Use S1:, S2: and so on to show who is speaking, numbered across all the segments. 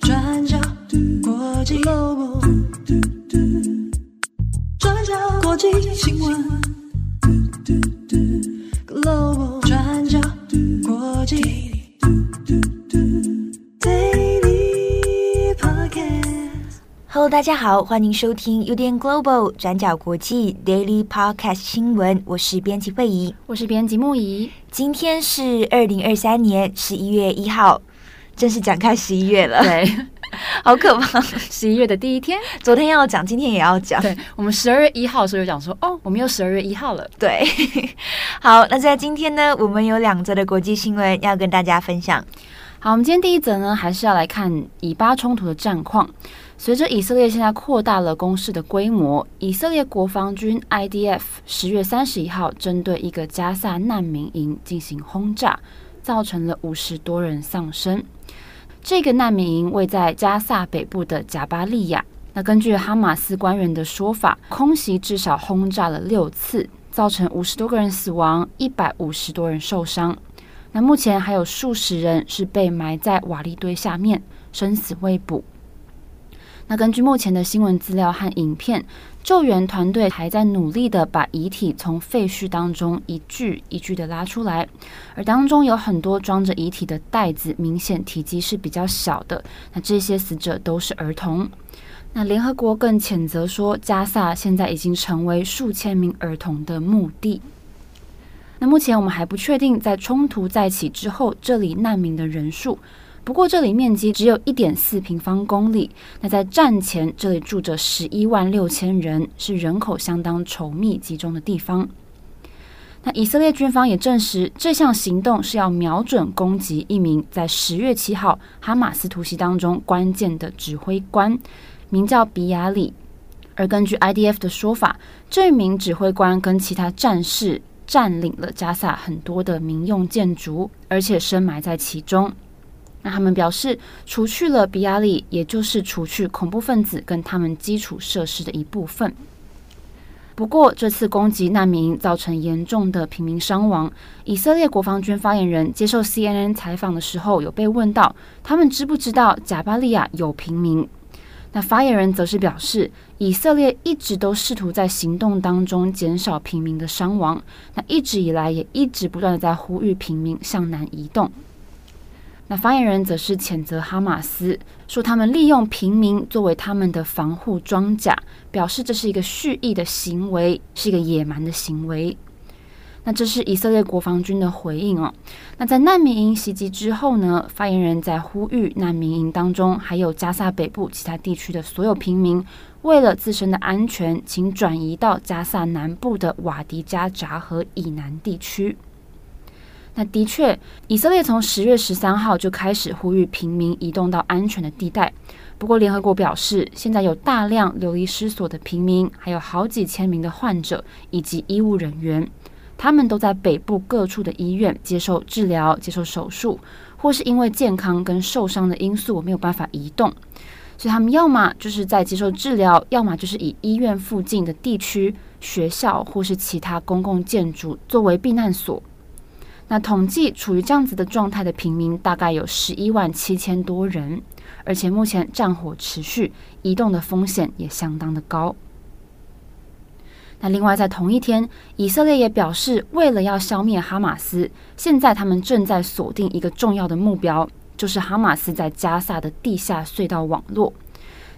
S1: 转角国际 Global，转角国际新闻
S2: Hello，大家好，欢迎收听 UDN Global 转角国际 Daily Podcast 新闻，我是编辑惠仪，
S3: 我是编辑木仪。
S2: 今天是二零二三年十一月一号。正式展开十一月了，
S3: 对，
S2: 好可怕！
S3: 十一月的第一天，
S2: 昨天要讲，今天也要讲。
S3: 对，我们十二月一号的时候就讲说，哦，我们又十二月一号了。
S2: 对，好，那在今天呢，我们有两则的国际新闻要跟大家分享。
S3: 好，我们今天第一则呢，还是要来看以巴冲突的战况。随着以色列现在扩大了攻势的规模，以色列国防军 IDF 十月三十一号针对一个加萨难民营进行轰炸，造成了五十多人丧生。这个难民营位在加萨北部的贾巴利亚。那根据哈马斯官员的说法，空袭至少轰炸了六次，造成五十多个人死亡，一百五十多人受伤。那目前还有数十人是被埋在瓦砾堆下面，生死未卜。那根据目前的新闻资料和影片，救援团队还在努力的把遗体从废墟当中一具一具的拉出来，而当中有很多装着遗体的袋子，明显体积是比较小的。那这些死者都是儿童。那联合国更谴责说，加萨现在已经成为数千名儿童的墓地。那目前我们还不确定，在冲突再起之后，这里难民的人数。不过这里面积只有一点四平方公里。那在战前，这里住着十一万六千人，是人口相当稠密集中的地方。那以色列军方也证实，这项行动是要瞄准攻击一名在十月七号哈马斯突袭当中关键的指挥官，名叫比亚里。而根据 IDF 的说法，这名指挥官跟其他战士占领了加萨很多的民用建筑，而且深埋在其中。那他们表示，除去了比亚里，也就是除去恐怖分子跟他们基础设施的一部分。不过，这次攻击难民造成严重的平民伤亡。以色列国防军发言人接受 CNN 采访的时候，有被问到他们知不知道贾巴利亚有平民？那发言人则是表示，以色列一直都试图在行动当中减少平民的伤亡。那一直以来也一直不断的在呼吁平民向南移动。那发言人则是谴责哈马斯，说他们利用平民作为他们的防护装甲，表示这是一个蓄意的行为，是一个野蛮的行为。那这是以色列国防军的回应哦。那在难民营袭击之后呢，发言人在呼吁难民营当中还有加萨北部其他地区的所有平民，为了自身的安全，请转移到加萨南部的瓦迪加扎河以南地区。那的确，以色列从十月十三号就开始呼吁平民移动到安全的地带。不过，联合国表示，现在有大量流离失所的平民，还有好几千名的患者以及医务人员，他们都在北部各处的医院接受治疗、接受手术，或是因为健康跟受伤的因素没有办法移动，所以他们要么就是在接受治疗，要么就是以医院附近的地区、学校或是其他公共建筑作为避难所。那统计处于这样子的状态的平民大概有十一万七千多人，而且目前战火持续，移动的风险也相当的高。那另外在同一天，以色列也表示，为了要消灭哈马斯，现在他们正在锁定一个重要的目标，就是哈马斯在加萨的地下隧道网络。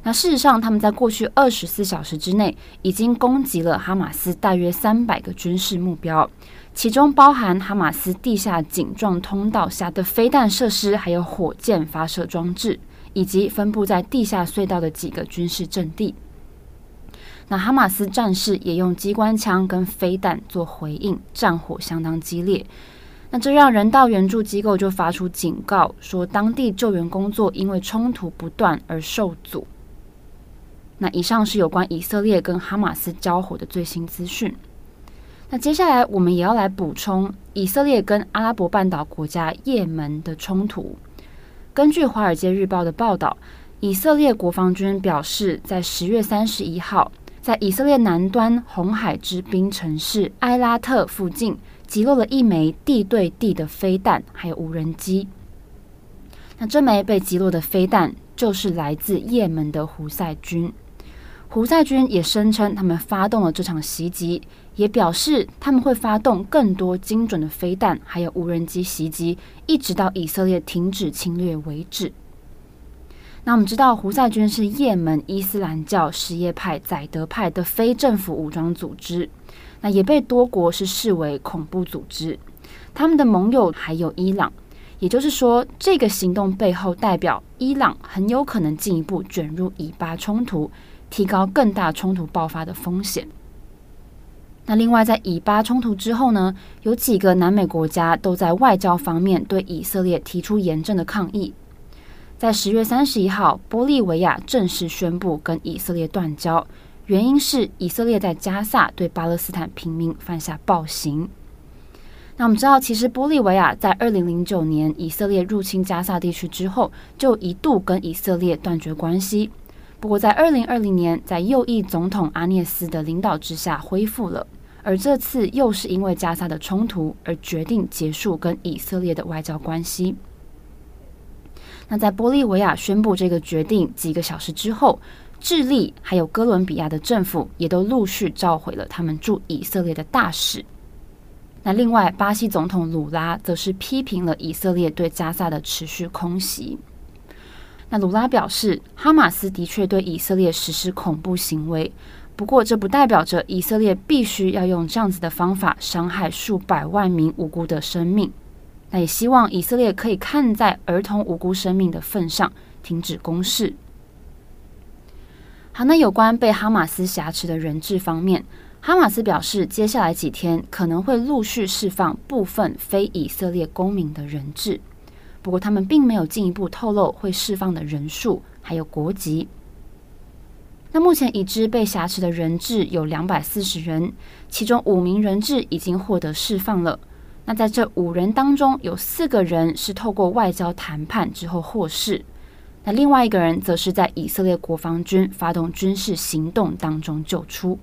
S3: 那事实上，他们在过去二十四小时之内已经攻击了哈马斯大约三百个军事目标。其中包含哈马斯地下井状通道下的飞弹设施，还有火箭发射装置，以及分布在地下隧道的几个军事阵地。那哈马斯战士也用机关枪跟飞弹做回应，战火相当激烈。那这让人道援助机构就发出警告，说当地救援工作因为冲突不断而受阻。那以上是有关以色列跟哈马斯交火的最新资讯。那接下来我们也要来补充以色列跟阿拉伯半岛国家也门的冲突。根据《华尔街日报》的报道，以色列国防军表示，在十月三十一号，在以色列南端红海之滨城市埃拉特附近击落了一枚地对地的飞弹，还有无人机。那这枚被击落的飞弹就是来自也门的胡塞军。胡塞军也声称他们发动了这场袭击，也表示他们会发动更多精准的飞弹，还有无人机袭击，一直到以色列停止侵略为止。那我们知道，胡塞军是也门伊斯兰教什叶派宰德派的非政府武装组织，那也被多国是视为恐怖组织。他们的盟友还有伊朗，也就是说，这个行动背后代表伊朗很有可能进一步卷入以巴冲突，提高更大冲突爆发的风险。那另外，在以巴冲突之后呢，有几个南美国家都在外交方面对以色列提出严正的抗议。在十月三十一号，玻利维亚正式宣布跟以色列断交，原因是以色列在加萨对巴勒斯坦平民犯下暴行。那我们知道，其实玻利维亚在二零零九年以色列入侵加萨地区之后，就一度跟以色列断绝关系。不过在二零二零年，在右翼总统阿涅斯的领导之下恢复了，而这次又是因为加萨的冲突而决定结束跟以色列的外交关系。那在玻利维亚宣布这个决定几个小时之后，智利还有哥伦比亚的政府也都陆续召回了他们驻以色列的大使。那另外，巴西总统鲁拉则是批评了以色列对加萨的持续空袭。那鲁拉表示，哈马斯的确对以色列实施恐怖行为，不过这不代表着以色列必须要用这样子的方法伤害数百万名无辜的生命。那也希望以色列可以看在儿童无辜生命的份上，停止攻势。好，那有关被哈马斯挟持的人质方面，哈马斯表示，接下来几天可能会陆续释放部分非以色列公民的人质，不过他们并没有进一步透露会释放的人数还有国籍。那目前已知被挟持的人质有两百四十人，其中五名人质已经获得释放了。那在这五人当中，有四个人是透过外交谈判之后获释，那另外一个人则是在以色列国防军发动军事行动当中救出。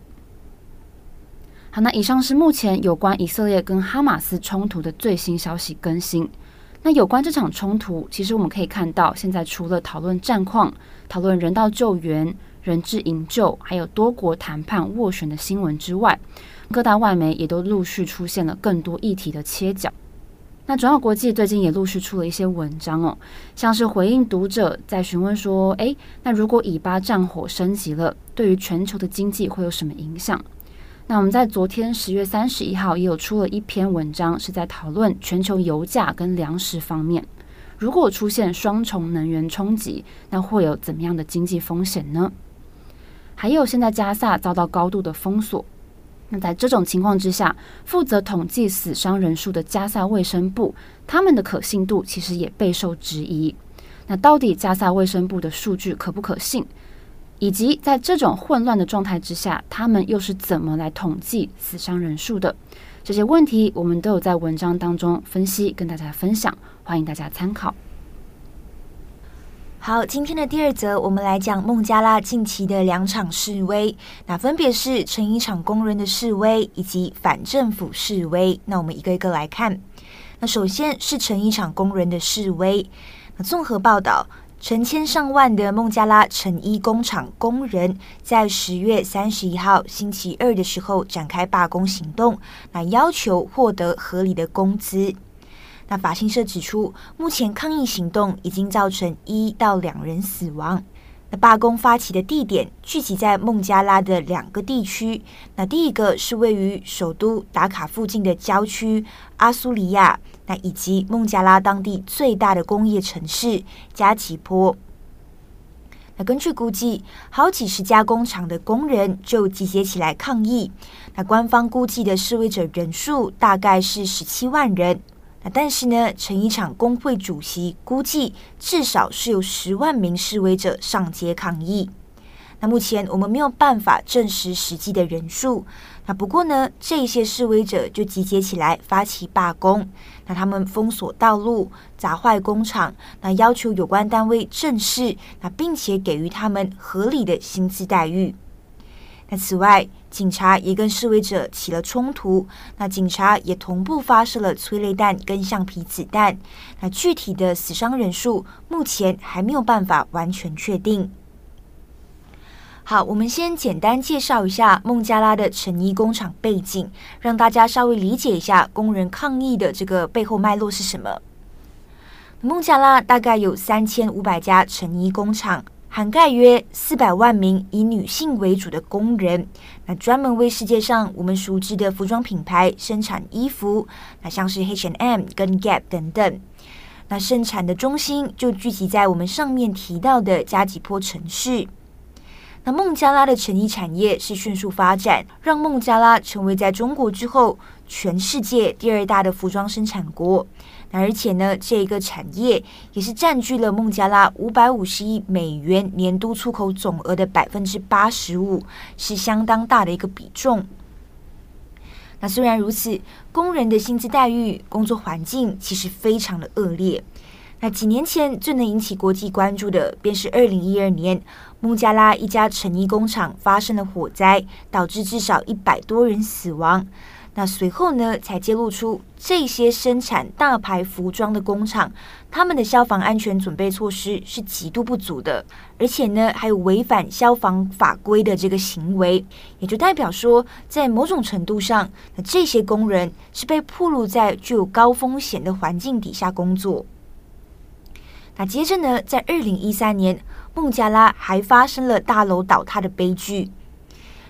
S3: 好，那以上是目前有关以色列跟哈马斯冲突的最新消息更新。那有关这场冲突，其实我们可以看到，现在除了讨论战况、讨论人道救援、人质营救，还有多国谈判斡旋的新闻之外，各大外媒也都陆续出现了更多议题的切角。那转角国际最近也陆续出了一些文章哦，像是回应读者在询问说：“诶，那如果以巴战火升级了，对于全球的经济会有什么影响？”那我们在昨天十月三十一号也有出了一篇文章，是在讨论全球油价跟粮食方面，如果出现双重能源冲击，那会有怎么样的经济风险呢？还有现在加萨遭到高度的封锁。那在这种情况之下，负责统计死伤人数的加萨卫生部，他们的可信度其实也备受质疑。那到底加萨卫生部的数据可不可信？以及在这种混乱的状态之下，他们又是怎么来统计死伤人数的？这些问题我们都有在文章当中分析，跟大家分享，欢迎大家参考。
S2: 好，今天的第二则，我们来讲孟加拉近期的两场示威，那分别是成衣厂工人的示威以及反政府示威。那我们一个一个来看。那首先是成衣厂工人的示威。那综合报道，成千上万的孟加拉成衣工厂工人在十月三十一号星期二的时候展开罢工行动，那要求获得合理的工资。那法新社指出，目前抗议行动已经造成一到两人死亡。那罢工发起的地点聚集在孟加拉的两个地区。那第一个是位于首都达卡附近的郊区阿苏里亚，那以及孟加拉当地最大的工业城市加奇坡。那根据估计，好几十家工厂的工人就集结起来抗议。那官方估计的示威者人数大概是十七万人。但是呢，成衣厂工会主席估计至少是有十万名示威者上街抗议。那目前我们没有办法证实实际的人数。那不过呢，这些示威者就集结起来发起罢工。那他们封锁道路、砸坏工厂，那要求有关单位正视，那并且给予他们合理的薪资待遇。那此外，警察也跟示威者起了冲突，那警察也同步发射了催泪弹跟橡皮子弹。那具体的死伤人数目前还没有办法完全确定。好，我们先简单介绍一下孟加拉的成衣工厂背景，让大家稍微理解一下工人抗议的这个背后脉络是什么。孟加拉大概有三千五百家成衣工厂。涵盖约四百万名以女性为主的工人，那专门为世界上我们熟知的服装品牌生产衣服，那像是 H&M 跟 Gap 等等。那生产的中心就聚集在我们上面提到的加吉坡城市。那孟加拉的成衣产业是迅速发展，让孟加拉成为在中国之后全世界第二大的服装生产国。而且呢，这个产业也是占据了孟加拉五百五十亿美元年度出口总额的百分之八十五，是相当大的一个比重。那虽然如此，工人的薪资待遇、工作环境其实非常的恶劣。那几年前最能引起国际关注的，便是二零一二年孟加拉一家成衣工厂发生了火灾，导致至少一百多人死亡。那随后呢，才揭露出这些生产大牌服装的工厂，他们的消防安全准备措施是极度不足的，而且呢，还有违反消防法规的这个行为，也就代表说，在某种程度上，那这些工人是被暴露在具有高风险的环境底下工作。那接着呢，在二零一三年，孟加拉还发生了大楼倒塌的悲剧。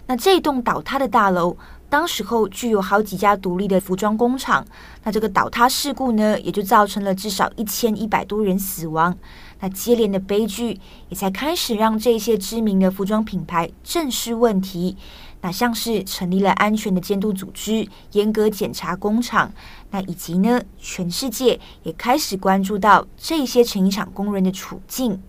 S2: 那这栋倒塌的大楼。当时候具有好几家独立的服装工厂，那这个倒塌事故呢，也就造成了至少一千一百多人死亡。那接连的悲剧也才开始让这些知名的服装品牌正视问题。那像是成立了安全的监督组织，严格检查工厂。那以及呢，全世界也开始关注到这些成衣厂工人的处境。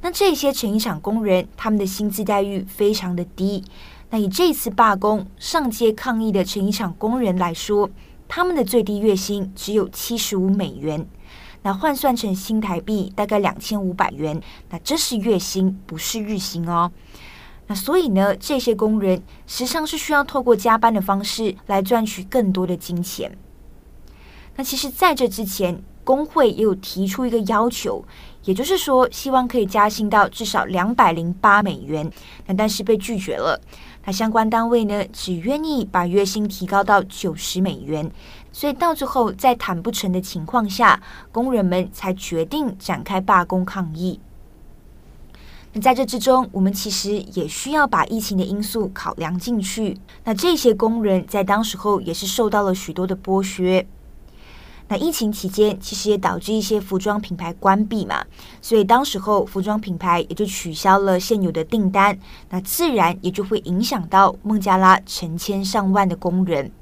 S2: 那这些成衣厂工人，他们的薪资待遇非常的低。那以这次罢工上街抗议的成衣厂工人来说，他们的最低月薪只有七十五美元，那换算成新台币大概两千五百元，那这是月薪，不是日薪哦。那所以呢，这些工人时常是需要透过加班的方式来赚取更多的金钱。那其实在这之前，工会也有提出一个要求，也就是说，希望可以加薪到至少两百零八美元，那但是被拒绝了。那相关单位呢，只愿意把月薪提高到九十美元，所以到最后在谈不成的情况下，工人们才决定展开罢工抗议。那在这之中，我们其实也需要把疫情的因素考量进去。那这些工人在当时候也是受到了许多的剥削。那疫情期间，其实也导致一些服装品牌关闭嘛，所以当时候服装品牌也就取消了现有的订单，那自然也就会影响到孟加拉成千上万的工人。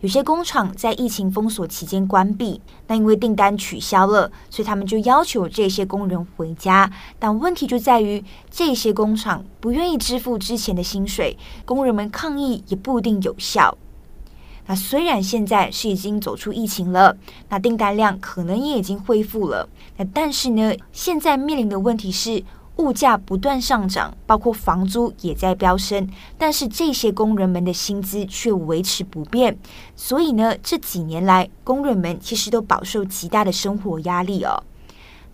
S2: 有些工厂在疫情封锁期间关闭，那因为订单取消了，所以他们就要求这些工人回家。但问题就在于，这些工厂不愿意支付之前的薪水，工人们抗议也不一定有效。那虽然现在是已经走出疫情了，那订单量可能也已经恢复了，那但是呢，现在面临的问题是物价不断上涨，包括房租也在飙升，但是这些工人们的薪资却维持不变，所以呢，这几年来工人们其实都饱受极大的生活压力哦。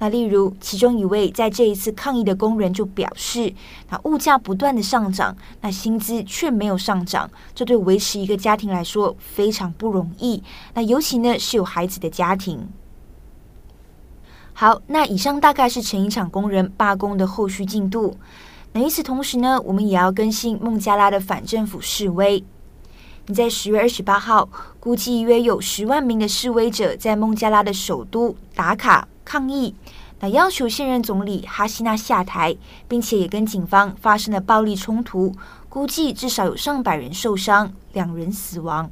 S2: 那例如，其中一位在这一次抗议的工人就表示，那物价不断的上涨，那薪资却没有上涨，这对维持一个家庭来说非常不容易。那尤其呢是有孩子的家庭。好，那以上大概是成衣厂工人罢工的后续进度。那与此同时呢，我们也要更新孟加拉的反政府示威。你在十月二十八号，估计约有十万名的示威者在孟加拉的首都打卡。抗议，那要求现任总理哈希娜下台，并且也跟警方发生了暴力冲突，估计至少有上百人受伤，两人死亡。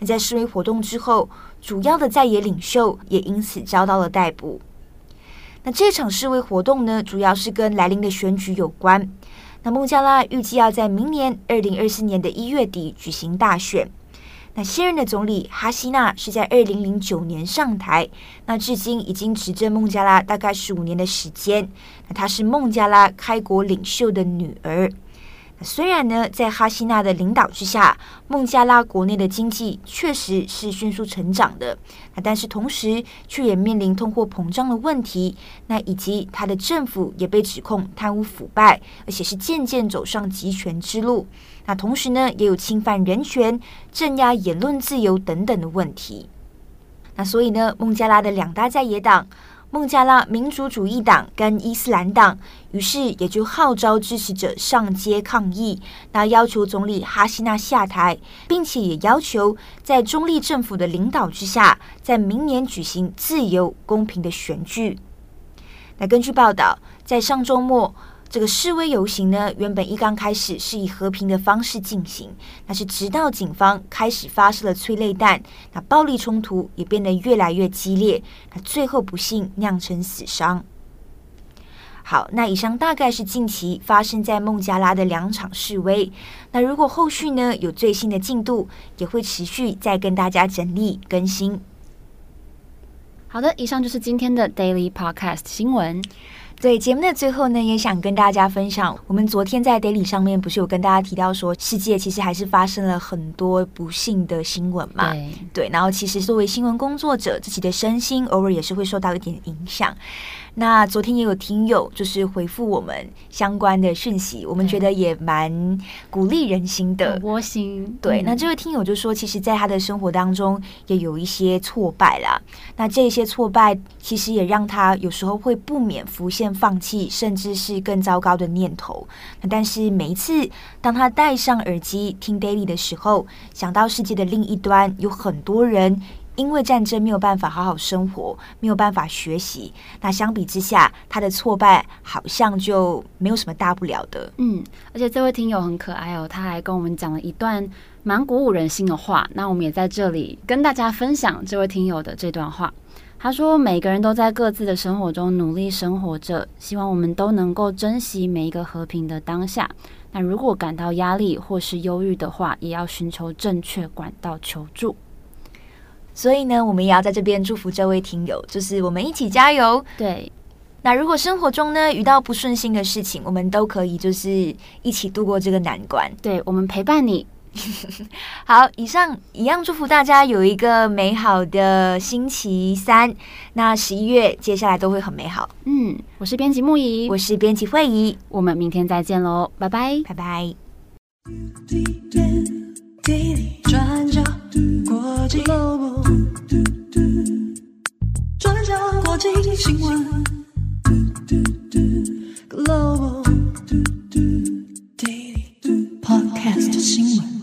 S2: 那在示威活动之后，主要的在野领袖也因此遭到了逮捕。那这场示威活动呢，主要是跟来临的选举有关。那孟加拉预计要在明年二零二四年的一月底举行大选。那现任的总理哈希娜是在二零零九年上台，那至今已经执政孟加拉大概十五年的时间。那她是孟加拉开国领袖的女儿。虽然呢，在哈希娜的领导之下，孟加拉国内的经济确实是迅速成长的，但是同时却也面临通货膨胀的问题，那以及他的政府也被指控贪污腐败，而且是渐渐走上集权之路。那同时呢，也有侵犯人权、镇压言论自由等等的问题。那所以呢，孟加拉的两大在野党。孟加拉民主主义党跟伊斯兰党，于是也就号召支持者上街抗议，那要求总理哈希纳下台，并且也要求在中立政府的领导之下，在明年举行自由公平的选举。那根据报道，在上周末。这个示威游行呢，原本一刚开始是以和平的方式进行，但是直到警方开始发射了催泪弹，那暴力冲突也变得越来越激烈，那最后不幸酿成死伤。好，那以上大概是近期发生在孟加拉的两场示威。那如果后续呢有最新的进度，也会持续再跟大家整理更新。
S3: 好的，以上就是今天的 Daily Podcast 新闻。
S2: 对节目的最后呢，也想跟大家分享，我们昨天在 Daily 上面不是有跟大家提到说，世界其实还是发生了很多不幸的新闻嘛？
S3: 对，
S2: 对，然后其实作为新闻工作者，自己的身心偶尔也是会受到一点影响。那昨天也有听友就是回复我们相关的讯息，我们觉得也蛮鼓励人心的，
S3: 窝心。
S2: 对，
S3: 嗯、
S2: 那这位听友就说，其实在他的生活当中也有一些挫败啦。那这些挫败其实也让他有时候会不免浮现放弃，甚至是更糟糕的念头。但是每一次当他戴上耳机听 Daily 的时候，想到世界的另一端有很多人。因为战争没有办法好好生活，没有办法学习，那相比之下，他的挫败好像就没有什么大不了的。
S3: 嗯，而且这位听友很可爱哦，他还跟我们讲了一段蛮鼓舞人心的话。那我们也在这里跟大家分享这位听友的这段话。他说：“每个人都在各自的生活中努力生活着，希望我们都能够珍惜每一个和平的当下。那如果感到压力或是忧郁的话，也要寻求正确管道求助。”
S2: 所以呢，我们也要在这边祝福这位听友，就是我们一起加油。
S3: 对，
S2: 那如果生活中呢遇到不顺心的事情，我们都可以就是一起度过这个难关。
S3: 对，我们陪伴你。
S2: 好，以上一样祝福大家有一个美好的星期三。那十一月接下来都会很美好。
S3: 嗯，我是编辑木姨，
S2: 我是编辑慧姨，
S3: 我们明天再见喽，拜拜，
S2: 拜拜。
S1: 转角国际，转角国际新闻，Podcast 新闻。